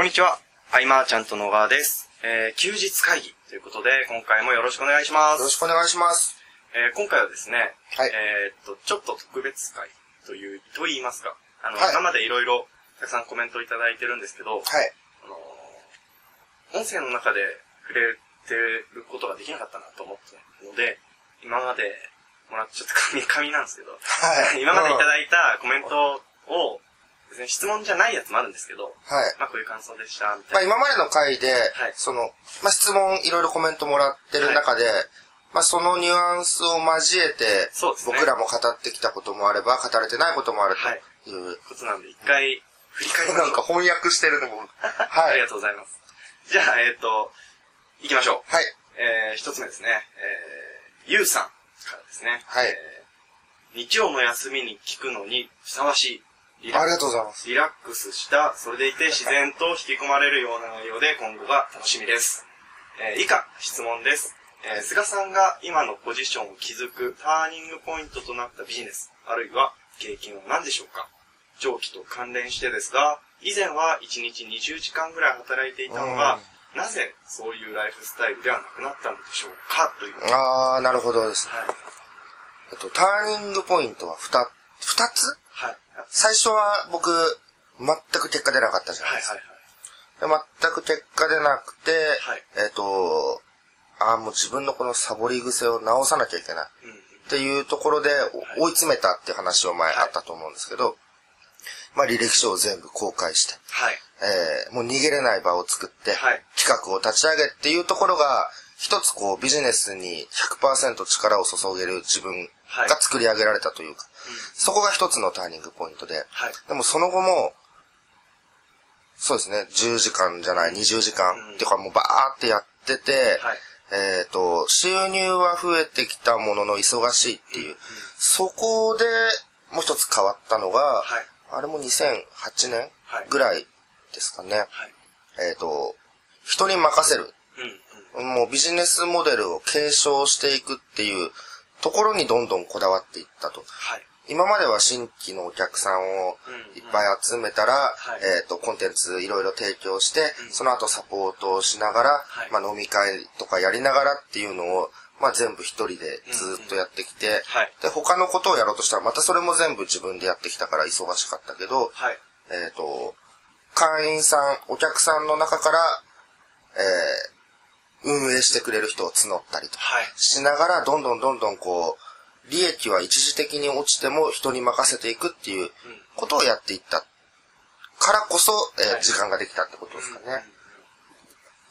こんにちは。アイマーちゃんと野川です。えー、休日会議ということで、今回もよろしくお願いします。よろしくお願いします。えー、今回はですね、はいえーっと、ちょっと特別会という、と言いますか。あの、はい今までいろいろたくさんコメントいただいてるんですけど、はい。あのー音声の中で触れてることができなかったなと思ったので、今までもらっちゃった紙、紙なんですけど、はい。今までいたいだいたコメントを、別に質問じゃないやつもあるんですけど、はい。まあこういう感想でした、みたいな。まあ今までの回で、はいその、まあ質問いろいろコメントもらってる中で、まあそのニュアンスを交えて、そうですね僕らも語ってきたこともあれば、語れてないこともあるはいという、ことなんで、一回振り返りましょうなんか翻訳してるのも、はい。ありがとうございます。じゃあ、えっ、と、行きましょう。はい。えー、一つ目ですね。えー、ゆうさんからですね。はいえー日曜の休みに聞くのにふさわしい。リラありがとうございます。リラックスした、それでいて自然と引き込まれるような内容で今後が楽しみです。えー以下、質問です。えー菅さんが今のポジションを築くターニングポイントとなったビジネス、あるいは経験は何でしょうか？上記と関連してですが、以前は1日20時間ぐらい働いていたのが、なぜそういうライフスタイルではなくなったのでしょうか？という。はい。あー、なるほどですね。えっと、ターニングポイントは二、二つ？はい。最初は僕、全く結果出なかったじゃないはいですかはいはい。で全く結果出なくて、はい。えっ、と、ああ、もう自分のこのサボり癖を直さなきゃいけない。っていうところでお追い詰めたっていう話を前はい。あったと思うんですけど、まあ履歴書を全部公開して、はい。えーもう逃げれない場を作って、はい。企画を立ち上げっていうところが、一つこうビジネスに100%力を注げる自分はい。が作り上げられたというか、そこが一つのターニングポイントで、はい。でもその後も、そうですね、10時間じゃない、20時間、うんっていうかもうバーってやってて、はい。えっ、と、収入は増えてきたものの忙しいっていう、そこでもう一つ変わったのが、はい。あれも2008年はいぐらいですかね。はい。えっ、と、人に任せる。うんうん。もうビジネスモデルを継承していくっていうところにどんどんこだわっていったと。はい。今までは新規のお客さんをいっぱい集めたら、はいえっ、と、コンテンツいろいろ提供して、うんその後サポートをしながら、はいまあ飲み会とかやりながらっていうのを、まあ全部一人でずっとやってきて、はい。で、他のことをやろうとしたらまたそれも全部自分でやってきたから忙しかったけど、はい。えっ、と、会員さん、お客さんの中から、えー、運営してくれる人を募ったりと。しながら、どんどんどんどんこう、利益は一時的に落ちても人に任せていくっていうことをやっていったからこそ、えーはい時間ができたってことですかね。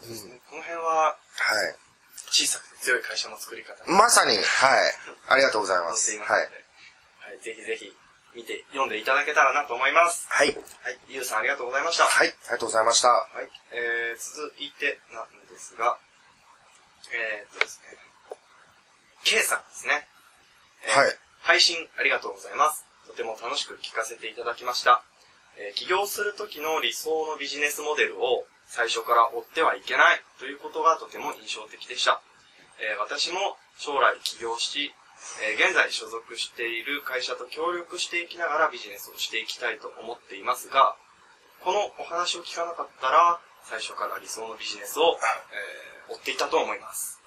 うんこの辺は、はい。小さくて強い会社の作り方にまさに、はい。ありがとうございます。ますはい。はい。ぜひぜひ、見て、読んでいただけたらなと思います。はい。はい。ゆうさんありがとうございました。はい。ありがとうございました。はい。えー、続いてなんですが、えーっとですね、K さんですね。はい。配信ありがとうございます。とても楽しく聞かせていただきました。えー起業する時の理想のビジネスモデルを最初から追ってはいけないということがとても印象的でした。えー私も将来起業し、え現在所属している会社と協力していきながらビジネスをしていきたいと思っていますが、このお話を聞かなかったら、最初から理想のビジネスを、え追っていたと思います。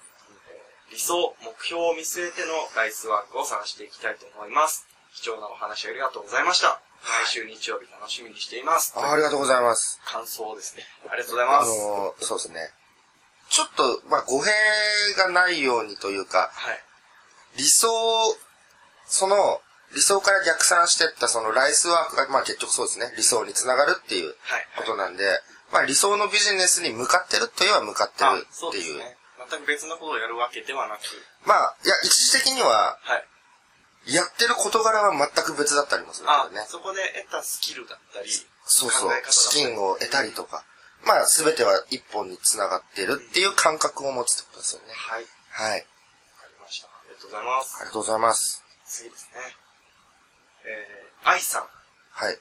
えー理想、目標を見据えてのライスワークを探していきたいと思います。貴重なお話ありがとうございました。毎週日曜日楽しみにしています。あありがとうございます。感想ですね。ありがとうございあます。のーそうですね。ちょっと、まあ、語弊がないようにというか、はい。理想、その、理想から逆算してったそのライスワークが、まあ結局そうですね、理想につながるっていうはい。ことなんで、まあ理想のビジネスに向かってるといえば向かってあるっていう。全く別のことをやるわけではなく、まあ、いや、一時的には、はい。やってる事柄は全く別だったりもするからあ、ね。そこで得たスキルだったり、そうそう資金を得たりとか、まあ全ては一本につながってるっていう感覚を持つってことですよね。はい。はい。わかりました。ありがとうございます。ありがとうございます。次ですね。えー、愛さん。はい。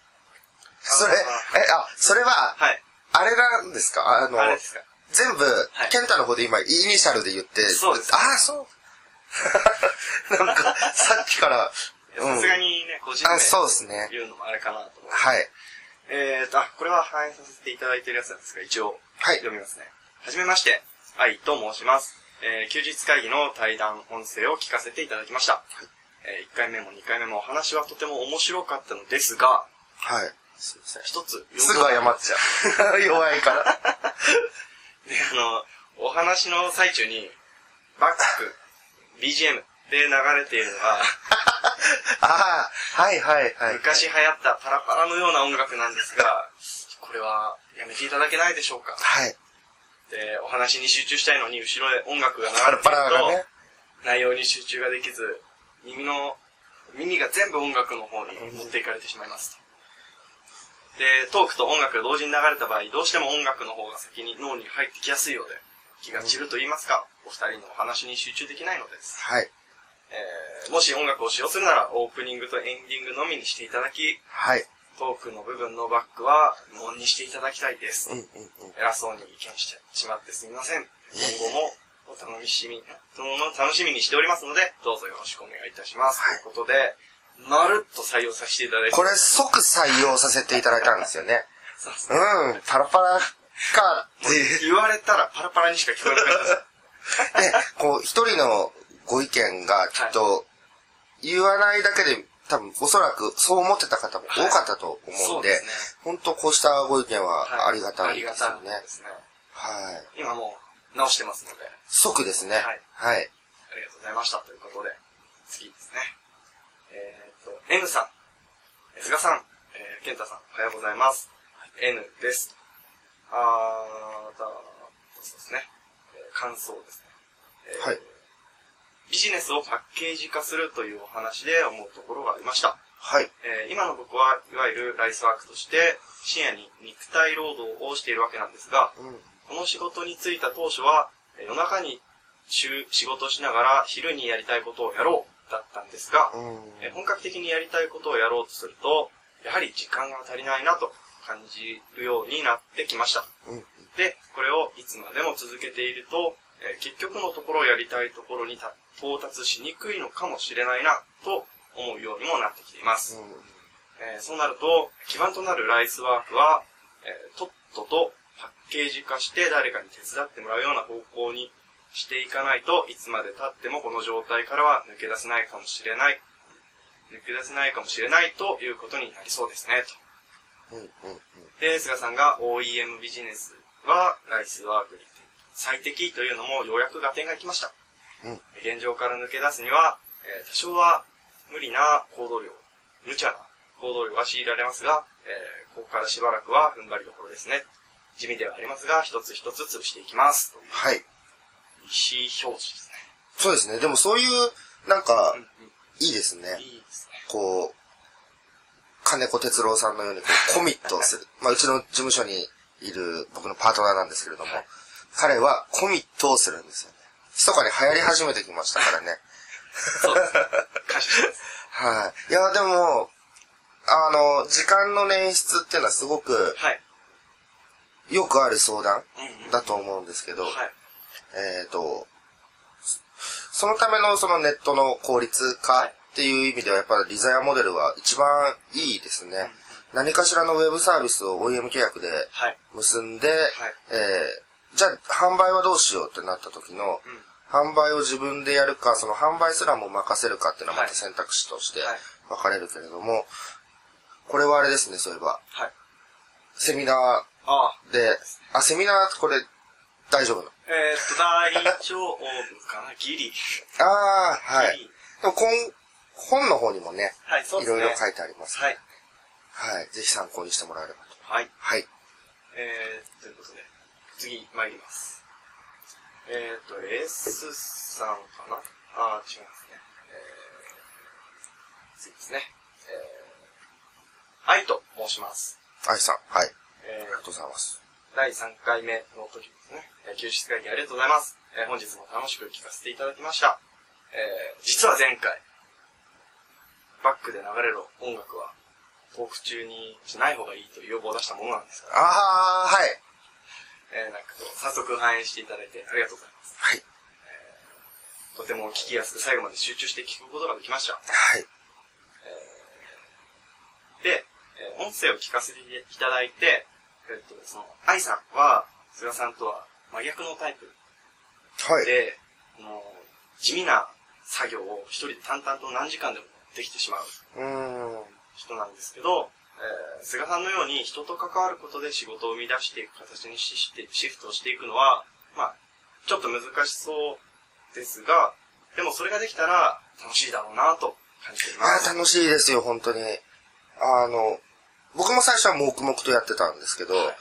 それ、あえ、あ、それは、はい。あれなんですか？あの、あれですか？全部、いケンタの方で今、イニシャルで言って、そうですああ、そう。なんか、さっきから、さすがにね、個人そうですね言うのもあれかなと思って。はい。えーと、あ、これは反映させていただいているやつなんですが、一応、はい。読みますね。はじめまして、愛と申します。えー休日会議の対談音声を聞かせていただきました。え1回目も2回目もお話はとても面白かったのですが、はい。すいません。一つ、すぐ謝っちゃう。弱いから。で、あの、お話の最中に、バック、BGM で流れているのが、ああ、はいはいはい。昔流行ったパラパラのような音楽なんですが、これはやめていただけないでしょうか？はい。で、お話に集中したいのに後ろで音楽が流れていると。内容に集中ができず、耳の、耳が全部音楽の方に持っていかれてしまいますと。で、トークと音楽が同時に流れた場合、どうしても音楽の方が先に脳に入ってきやすいようで、気が散ると言いますか、お二人のお話に集中できないのです。はい。えー、もし音楽を使用するなら、オープニングとエンディングのみにしていただき、はい。トークの部分のバックは、無音にしていただきたいです。うんうんうん。偉そうに意見してしまってすみません。今後もお楽しみ、楽しみにしておりますので、どうぞよろしくお願いいたします。はいということで、まるっと採用させていただいて。これ即採用させていただいたんですよね。そうですねうん、パラパラかって。言われたらパラパラにしか聞こえなかったです。で、こう、一人のご意見がきっと、言わないだけで、多分、おそらくそう思ってた方も多かったと思うんで、そうですね本当こうしたご意見ははありがたいですよね。たいですね。はい。今もう直してますので、即ですね。はいはい。ありがとうございました。ということで、次ですね。N さん、えー菅さん、えー、健太さん、おはようございます。N です。あー、だそうですね。えー感想ですね。えーはいビジネスをパッケージ化するというお話で思うところがありました。はい。えー今の僕はいわゆるライスワークとして深夜に肉体労働をしているわけなんですが、うん。この仕事に就いた当初は、えー夜中に中仕事しながら昼にやりたいことをやろうだったんですが、うん。えー本格的にやりたいことをやろうとすると、やはり時間が足りないなと感じるようになってきました。うん。で、これをいつまでも続けていると、えー結局のところやりたいところにた到達しにくいのかもしれないなと思うようにもなってきています。えーそうなると、基盤となるライスワークは、えーとっととパッケージ化して誰かに手伝ってもらうような方向にしていかないといつまで経ってもこの状態からは抜け出せないかもしれない、抜け出せないかもしれないということになりそうですね、と。うん。うん。うん。で、菅さんが OEM ビジネスはライスワークに最適というのもようやく合点がきました。うん現状から抜け出すには、えー多少は無理な行動量、無茶な行動量が強いられますが、えーここからしばらくは踏ん張りどころですね。地味ではありますが、一つ一つ潰していきます。はい。意思表示ですね。そうですね。でもそういう、なんかいいですね。いいですね。こう、金子哲郎さんのようにこう コミットをする。まあ、うちの事務所にいる僕のパートナーなんですけれども、はい彼はコミットをするんですよね。密かに流行り始めてきましたからね。そうですね。感謝します。はい。いや、でも、あの、時間の捻出っていうのはすごくはい。よくある相談だと思うんですけど、はい。えっ、と、そのためのそのネットの効率化っていう意味ではやっぱりリザヤモデルは一番いいですね。何かしらのウェブサービスを OEM 契約ではい。結んで、えーじゃあ販売はどうしようってなった時の、販売を自分でやるか、その販売すらも任せるかっていうのはまた選択肢としてはい分かれるけれども、これはあれですね、そういえば。はい。セミナ。ーで、あ、セミナーこれ大丈夫なの？えーっと、大丈夫かなギリ。ああ、はい。でも今、本の方にもね、はい、そういですね。ろいろ書いてあります。はい。はい。ぜひ参考にしてもらえればと。はい。はい。えー、ということで、次参ります。えーっと、S さんかな？あー、違いますね。えー、次ですね。えー、愛と申します。愛さん、はい。あえりがとうございます。ー、第3回目の時ですね。えー休日会議ありがとうございます。えー、本日も楽しく聞かせていただきました。えー、実は前回、バックで流れる音楽は、トーク中にしない方がいいという要望を出したものなんですが、ああ、はい。えー、なんかこう、早速反映していただいてありがとうございます。はい。とても聞きやすく最後まで集中して聞くことができました。はい。で、えー音声を聞かせていただいて、えっと、その、愛さんは、菅さんとは真逆のタイプはい。で、もう、地味な作業を一人で淡々と何時間でもできてしまううーん。人なんですけど、えー、菅さんのように人と関わることで仕事を生み出していく形にししてシフトしていくのは、まあ、ちょっと難しそうですが、でもそれができたら楽しいだろうなと感じていいます。や、楽しいですよ、本当に。あの、僕も最初は黙々とやってたんですけど、はい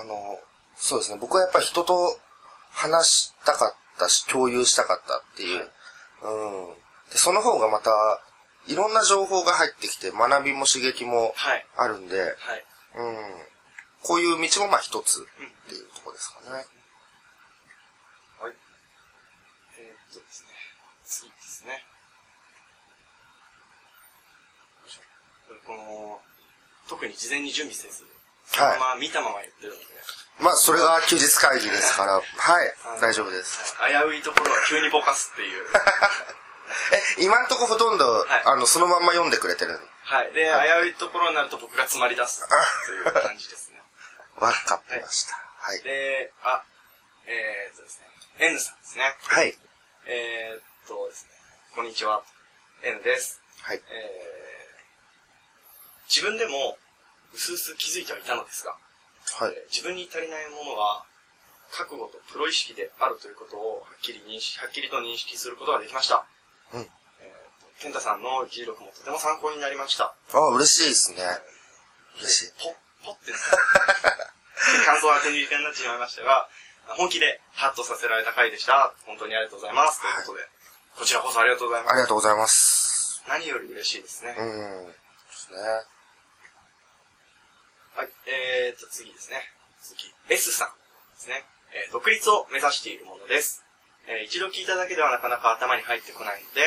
あの、そうですね、僕はやっぱり人と話したかったし、共有したかったっていう。うん。でその方がまた、いろんな情報が入ってきて、学びも刺激もはい。あるんで、はい。うん。こういう道もまあ一つっていうところですかね。はい。えーっとですね。次ですね。よいしょこの、特に事前に準備せず、はいまま見たまま言ってるので、まあ、それが休日会議ですから、はい、大丈夫です。はい危ういところは急にぼかすっていう。え、今んとこほとんど、はいあの、そのまんま読んでくれてる。はい。で、危ういところになると僕が詰まり出すという感じですね。わかってました。はい。で、あ、えーっとですね、N さんですね。はい。えーっとですね、こんにちは。N です。はい。えー、自分でも、うすうす気づいてはいたのですが、はい。えー自分に足りないものが、覚悟とプロ意識であるということを、はっきり認識、はっきりと認識することができました。うん。えーと、健太さんの議事録もとても参考になりました。あ、嬉しいですね。嬉しい。ポッ、ポッってな 感想は手にになってしまいましたが、本気でハッとさせられた回でした。本当にありがとうございます。ということで、こちらこそありがとうございます。ありがとうございます。何より嬉しいですね。うん。ですね。はい。えーと、次ですね。次。S さんですね。えー独立を目指しているものです。えー一度聞いただけではなかなか頭に入ってこないので、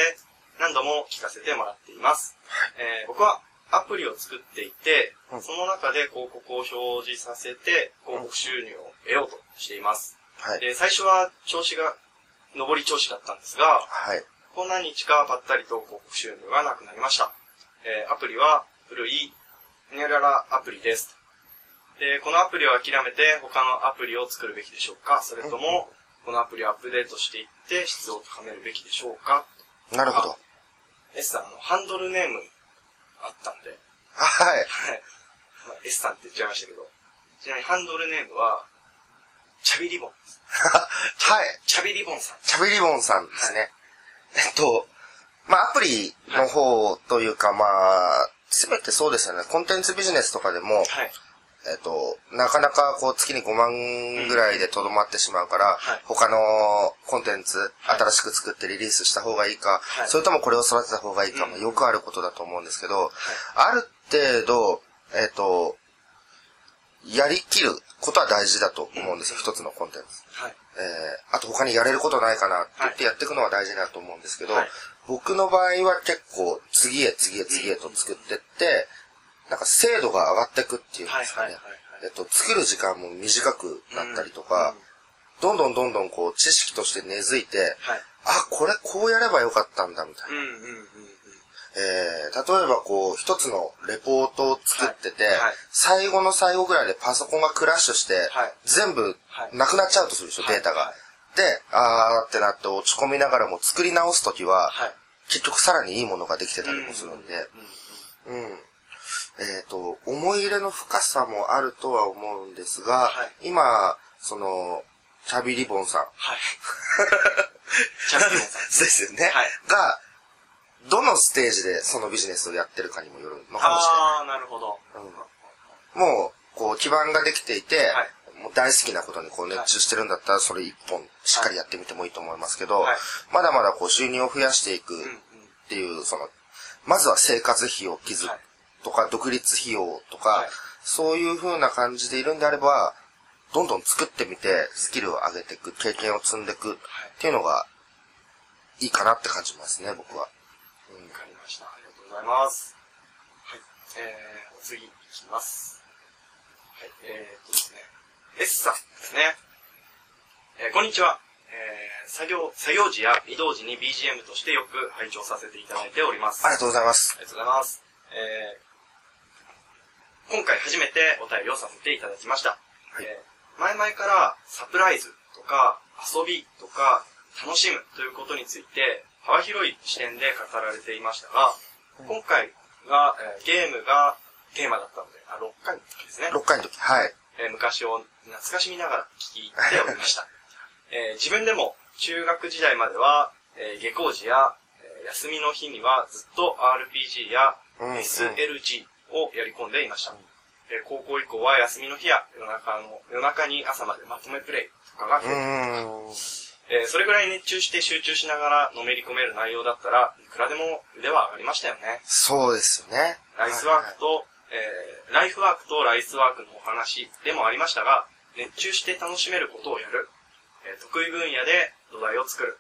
何度も聞かせてもらっています。えー僕はアプリを作っていて、うんその中で広告を表示させて、広告収入を得ようとしています。はい。で、最初は調子が、上り調子だったんですが、はい。こん何日かぱったりと広告収入がなくなりました。えーアプリは古いニャララアプリです。で、このアプリを諦めて他のアプリを作るべきでしょうか？それとも、このアプリをアップデートしていって質を高めるべきでしょうか？なるほど。S さん、あの、ハンドルネームあったんで、はい。はい。まあ S さんって言っちゃいましたけど、ちなみにハンドルネームは、チャビリボンです。はい。チャビリボンさん。チャビリボンさんですね。えっと、まあ、アプリの方というか、まあ、すべてそうですよね。コンテンツビジネスとかでも、はい。えっと、なかなかこう月に5万ぐらいでとどまってしまうから、はい他のコンテンツ、はい新しく作ってリリースした方がいいか、はいそれともこれを育てた方がいいかもうんよくあることだと思うんですけど、ある程度、えっと、やりきることは大事だと思うんですよ、一つのコンテンツ。はい。えー、あと他にやれることないかなって言ってやっていくのは大事だと思うんですけど、はい僕の場合は結構次へ次へ次へと作ってって、なんか精度が上がっていくっていうんですかね。えっと、作る時間も短くなったりとか、どんどんどんどんこう知識として根付いて、はい。あ、これこうやればよかったんだみたいな。えー、例えばこう、一つのレポートを作ってて、はいはい最後の最後ぐらいでパソコンがクラッシュして、はい全部はいなくなっちゃうとするでしょ、はいデータが。はいで、あーってなって落ち込みながらも作り直すときは、はい。結局さらにいいものができてたりもするんで、うんうんうん。えっ、と、思い入れの深さもあるとは思うんですが、はい今、その、チャビリボンさん。はい。チャンピオンさん。ですよね。はいが、どのステージでそのビジネスをやってるかにもよるのかもしれない。あー、なるほど。もう、こう、基盤ができていて、はいもう大好きなことにこう熱中してるんだったら、それ一本しっかりやってみてもいいと思いますけど、はいまだまだこう収入を増やしていくっうんうん。ていう、その、まずは生活費を築くはいとか、独立費用とか、はいそういう風な感じでいるんであれば、どんどん作ってみて、スキルを上げていく、経験を積んでいくっていうのが、いいかなって感じますね、僕は。わかりました。ありがとうございます。はい。えー、次いきます。はい。えーっとですね。S さんですね。えー、こんにちは。えー、作業、作業時や移動時に BGM としてよく拝聴させていただいております。ありがとうございます。ありがとうございます。え今回初めてお便りをさせていただきました。はいえー前々からサプライズとか遊びとか楽しむということについて幅広い視点で語られていましたが、今回が、えーゲームがテーマだったので、あ、6回の時ですね。6回の時。はい。えー昔を懐かしみながら聞いておりました。えー自分でも中学時代までは、えー下校時や、えー休みの日にはずっと RPG やうんうん SLG をやり込んでいました。えー高校以降は休みの日や夜中の夜中に朝までまとめプレイとかが増うえて、ーん。えーそれぐらい熱中して集中しながらのめり込める内容だったらいくらでも腕は上がりましたよね。そうですよね。ライスワークと、えーライフワークとライスワークのお話でもありましたが、熱中して楽しめることをやる。えー得意分野で土台を作る。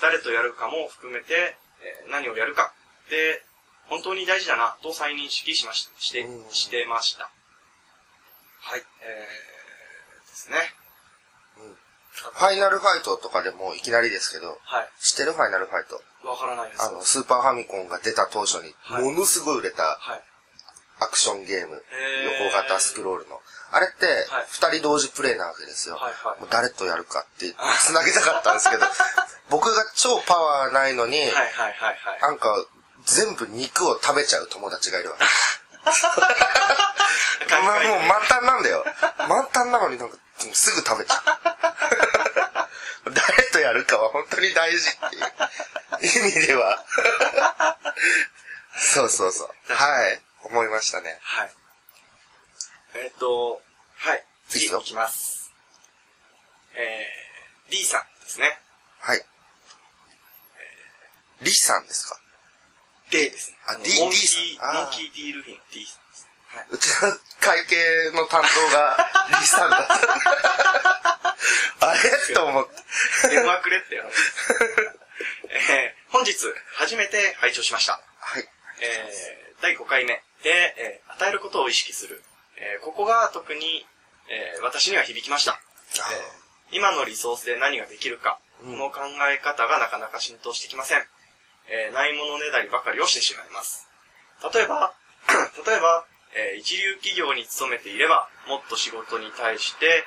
誰とやるかも含めて、えー何をやるかで、本当に大事だなと再認識しまししてうん、してました。はい、えー、ですね。ファイナルファイトとかでもいきなりですけど、はい。知ってる？ファイナルファイトわからないです。あの、スーパーファミコンが出た当初に、はいものすごい売れたはい。アクションゲーム、へー横型スクロールの。あれってはい、二人同時プレイなわけですよ。はいはいもう誰とやるかって、繋げたかったんですけど、僕が超パワーないのに、はいはいはいはい。なんか、全部肉を食べちゃう友達がいるわけ。まあもう満タンなんだよ。満タンなのになんか、すぐ食べちゃう。誰とやるかは本当に大事っていう意味では。そうそうそう。はい。思いましたね。はい。えっ、と、はい。次いきます。えー、D さんですね。はい。リさんですか？D ですね。あの D D さんモンキー D ルフィン D さんです。はい。うちの会計の担当が リさんだった。あれ？と思って。電話くれってよ。えー、本日、初めて拝聴しました。はい。えー、第5回目で、えー与えることを意識する。えーここが特に、えー私には響きました。えー今のリソースで何ができるか、この考え方がなかなか浸透してきません。えーないものねだりばかりをしてしまいます。例えば、例えば、えー一流企業に勤めていれば、もっと仕事に対して、えー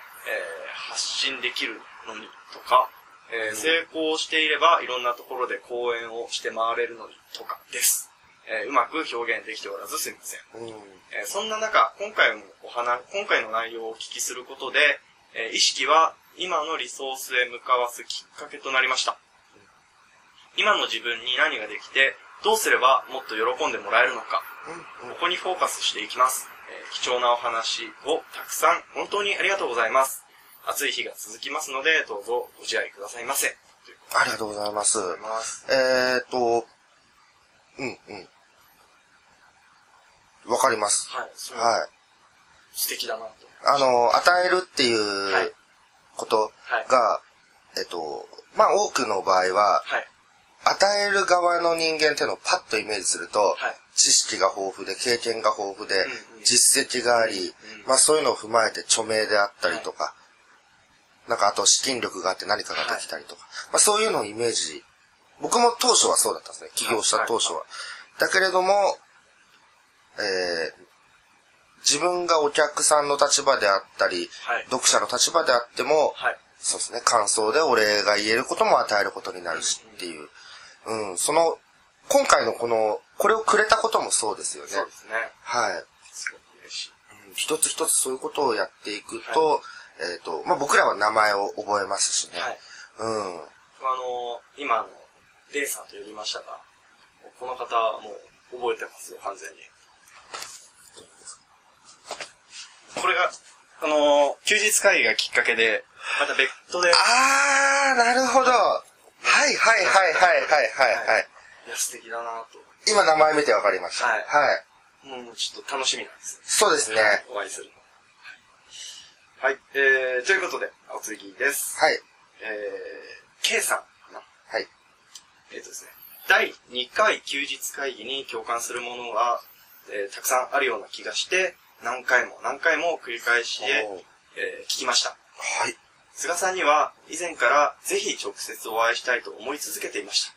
発信できるのにとか、えー成功していればいろんなところで講演をして回れるのにとかです。えーうまく表現できておらずすみません。うん。えーそんな中、今回もお話、今回の内容をお聞きすることで、えー意識は今のリソースへ向かわすきっかけとなりました。今の自分に何ができて、どうすればもっと喜んでもらえるのか、ここにフォーカスしていきます。えー貴重なお話をたくさん本当にありがとうございます。暑い日が続きますので、どうぞご自愛くださいませ。ありがとうございます。ます。えーっと、うんうん。わかります。はい、はい。素敵だなと。あの、与えるっていはいうことはい。が、えっと、まあ多くの場合は、はい。与える側の人間っていうのをパッとイメージすると、はい。知識が豊富で、経験が豊富で、んうん実績があり、うんまあそういうのを踏まえて著名であったりとか、なんかあと資金力があって何かができたりとか、まあそういうのをイメージ、僕も当初はそうだったんですね、起業した当初は。だけれども、えー自分がお客さんの立場であったり、はい。読者の立場であっても、はい。そうですね、感想でお礼が言えることも与えることになるしっていう。うん、その、今回のこの、これをくれたこともそうですよね。そうですね。はい。すごく嬉しい。うん一つ一つそういうことをやっていくと、えっ、と、まあ、僕らは名前を覚えますしね。はい。うん。あの、今の、デイさんと呼びましたが、この方はもう覚えてますよ、完全に。これが、あの、休日会議がきっかけで、また別途で、あー、なるほど。はいはいはいはいはいはいはい。いや、素敵だなと。今名前見てわかりました。ははいい。もうちょっと楽しみなんです。そうですね。お会いするの。はい。えー、ということで、お次です。はい。えー、K さん。はい。えっ、とですね、第2回休日会議に共感するものが、えーたくさんあるような気がして、何回も何回も繰り返しで、えー聞きました。はい。菅さんには以前からぜひ直接お会いしたいと思い続けていました。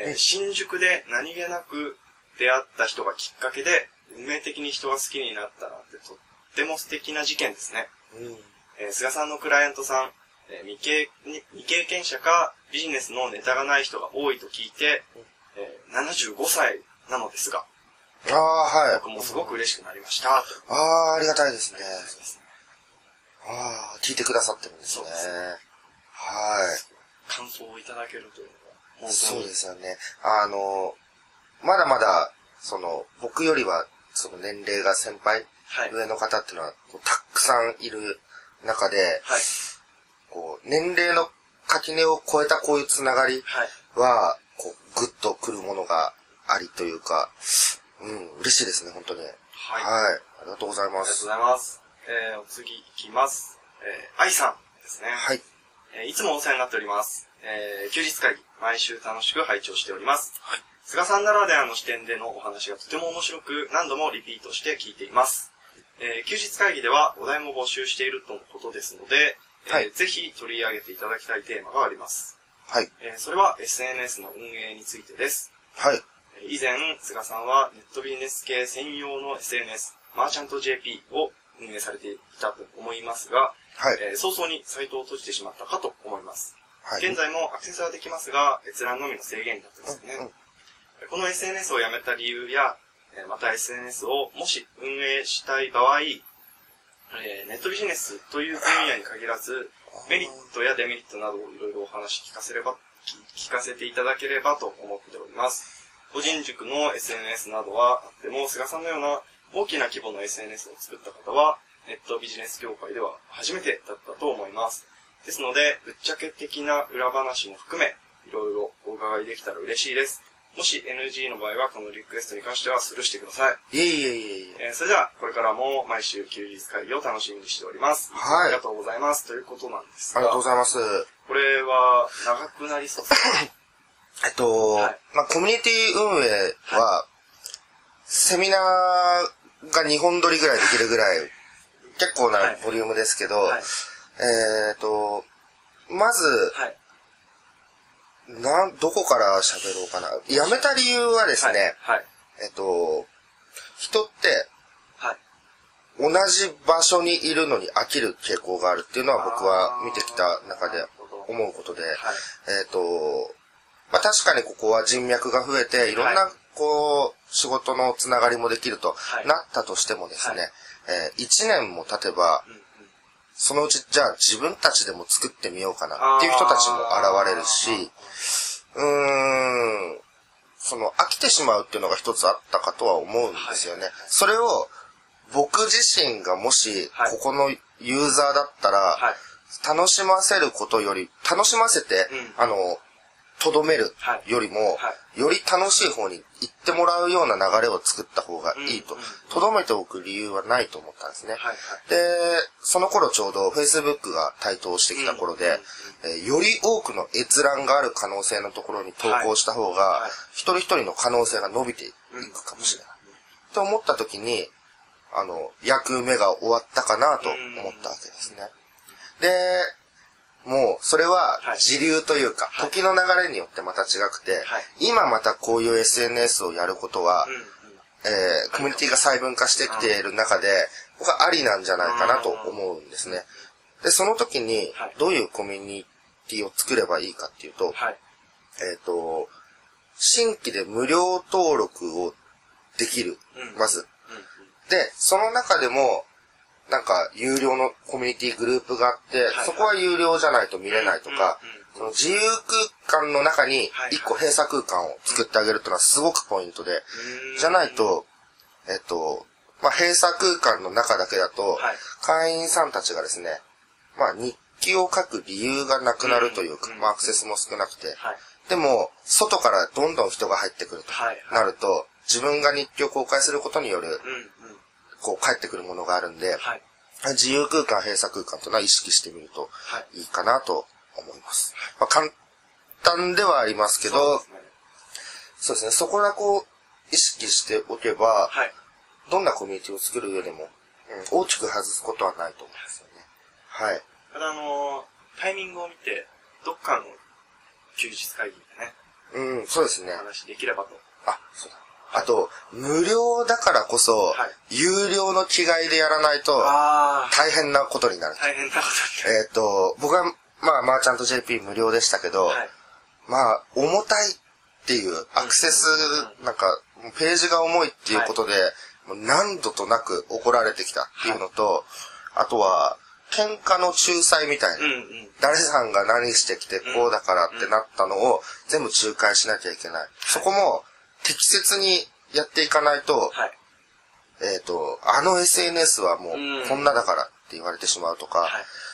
えーうん新宿で何気なく出会った人がきっかけで、運命的に人が好きになったなんてとっても素敵な事件ですね。うん。えー菅さんのクライアントさん、えー未経に未経験者かビジネスのネタがない人が多いと聞いて、えー75歳なのですが、ああ、はい。僕もすごく嬉しくなりました。ああ、ありがたいですね。ああ、聞いてくださってるんですね。すねはい。感想をいただけるというのは。そうですよね。あの、まだまだ、その、僕よりは、その年齢が先輩、はい。上の方っていうのは、たくさんいる中で、はい。こう、年齢の垣根を超えたこういうつながりはい。は、こう、ぐっとくるものがありというか、うん、嬉しいですね、本当に。はい。はい。ありがとうございますありがとうご。ざいます。えー、お次いきます。えー、愛さんですね。はい。えーいつもお世話になっております。えー、休日会議、毎週楽しく拝聴しております。はい菅さんならではの視点でのお話がとても面白く、何度もリピートして聞いています。えー、休日会議ではお題も募集しているとのことですので、えーはいぜひ取り上げていただきたいテーマがあります。はい。えーそれは SNS の運営についてです。はい。えー以前、菅さんはネットビジネス系専用の SNS、マーチャント JP を運営されていたと思いますが、はい。えー早々にサイトを閉じてしまったかと思います。はい。現在もアクセスはできますが、閲覧のみの制限になってますね。うんうんこの SNS をやめた理由や、えーまた SNS をもし運営したい場合、えーネットビジネスという分野に限らず、メリットやデメリットなどをいろいろお話聞かせれば、聞聞かせていただければと思っております。個人塾の SNS などはあっても、菅さんのような大きな規模の SNS を作った方は、ネットビジネス業界では初めてだったと思います。ですので、ぶっちゃけ的な裏話も含め、いろいろお伺いできたら嬉しいです。もし NG の場合は、このリクエストに関してはスルーしてください。いえいえいえいえ。えーそれでは、これからも毎週休日会議を楽しみにしております。はいありがとうございます。ということなんですが、ありがとうございます。これは長くなりそうですね。えっと、はいまあ、コミュニティ運営は、セミナーが2本撮りぐらいできるぐらい、結構なはいボリュームですけど、はい。えっと、まず、はい。なん、どこから喋ろうかな。やめた理由はですね、はい。えっと、人ってはい。同じ場所にいるのに飽きる傾向があるっていうのは僕は見てきた中で思うことで、はい。えっ、と、まあ、確かにここは人脈が増えて、い。ろんな、はこう、仕事のつながりもできるとはい。なったとしてもですね、はい。えー1年も経てば、そのうち、じゃあ自分たちでも作ってみようかなっていう人たちも現れるし、うーん、その飽きてしまうっていうのが一つあったかとは思うんですよね。はい。それを僕自身がもしはい。ここのユーザーだったら、はい。楽しませることより、楽しませて、うん。あの、とどめるはい。よりも、はより楽しい方に行ってもらうような流れを作った方がいいと。とどめておく理由はないと思ったんですね。で、その頃ちょうど Facebook が台頭してきた頃で、えーより多くの閲覧がある可能性のところに投稿した方が、一人一人の可能性が伸びていくかもしれない。と思った時に、あの、役目が終わったかなと思ったわけですね。で、もう、それははい時流というか、はい時の流れによってまた違くて、はい今またこういう SNS をやることは。えーコミュニティが細分化してきている中で、僕はありなんじゃないかなと思うんですね。で、その時にはい、どういうコミュニティを作ればいいかっていうと、はい。えっ、と、新規で無料登録をできるう。んまず。うんで、その中でも、なんか、有料のコミュニティグループがあって、はいそこは有料じゃないと見れないとか、うんうんその自由空間の中にはい一個閉鎖空間を作ってあげるっていうのはすごくポイントで、うん。じゃないと、えっと、まあ、閉鎖空間の中だけだと、はい。会員さんたちがですね、まあ、日記を書く理由がなくなるというか、うんまあ、アクセスも少なくて、はい。でも、外からどんどん人が入ってくるとはい。なると、自分が日記を公開することによる、うんうん。こう、返ってくるものがあるんで、はい。自由空間、閉鎖空間というのは意識してみるとはい。いいかなと思います。まあ、簡単ではありますけど、そうですねそこがこう、意識しておけば、はい。どんなコミュニティを作る上でも、うん、大きく外すことはないと思うんですよね。はい。ただあのー、タイミングを見て、どっかの休日会議でね、うん、そうですねお。話できればと。あ、そうだ。あと、無料だからこそ、はい有料の気概でやらないと、大変なことになる。大変なことになる。えっ、と、僕は、まあ、マーチャント JP 無料でしたけど、はい。まあ、重たいっていう、アクセス、なんか、ページが重いっていうことで、もう何度となく怒られてきたっていうのと、あとは、喧嘩の仲裁みたいな、うんうん。誰さんが何してきてこうだからってなったのを全部仲介しなきゃいけない。そこも適切にやっていかないと、はい。えっ、と、あの SNS はもううんこんなだからって言われてしまうとか、はい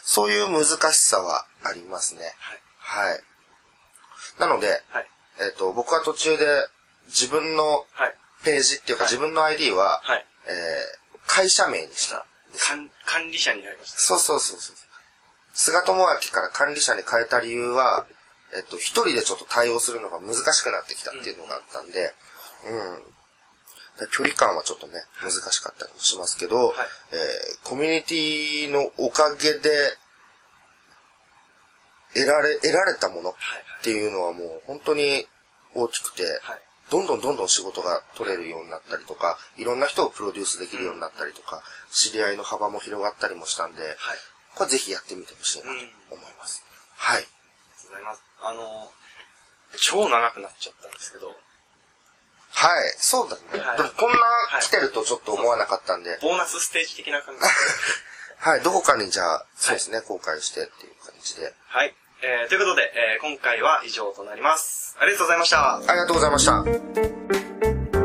そういう難しさはありますね。はい。はい。なので、はい。えっ、と、僕は途中で自分のはい。ページっていうかはい自分の ID は、はい。えー会社名にした。管管理者になりました。そうそうそうそう。菅智明から管理者に変えた理由は、えっと、一人でちょっと対応するのが難しくなってきたっていうのがあったんで、うん。距離感はちょっとね、難しかったりもしますけど、はいえーコミュニティのおかげで、得られ、得られたものっていうのはもう本当に大きくて、はい。どんどんどんどん仕事が取れるようになったりとか、いろんな人をプロデュースできるようになったりとか、知り合いの幅も広がったりもしたんで、はい。これぜひやってみてほしいなと思います。はい。ございます。あの、超長くなっちゃったんですけど、はい。そうだね。はいでもこんな来てるとちょっと思わなかったんで、ボーナスステージ的な感じで。はい。どこかにじゃあ、そうですね、公開してっていう感じで。はい。えー、ということで、えー、今回は以上となります。ありがとうございました。ありがとうございました。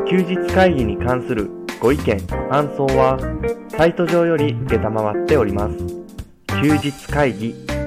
休日会議に関するご意見、感想は、サイト上より受けたまわっております。休日会議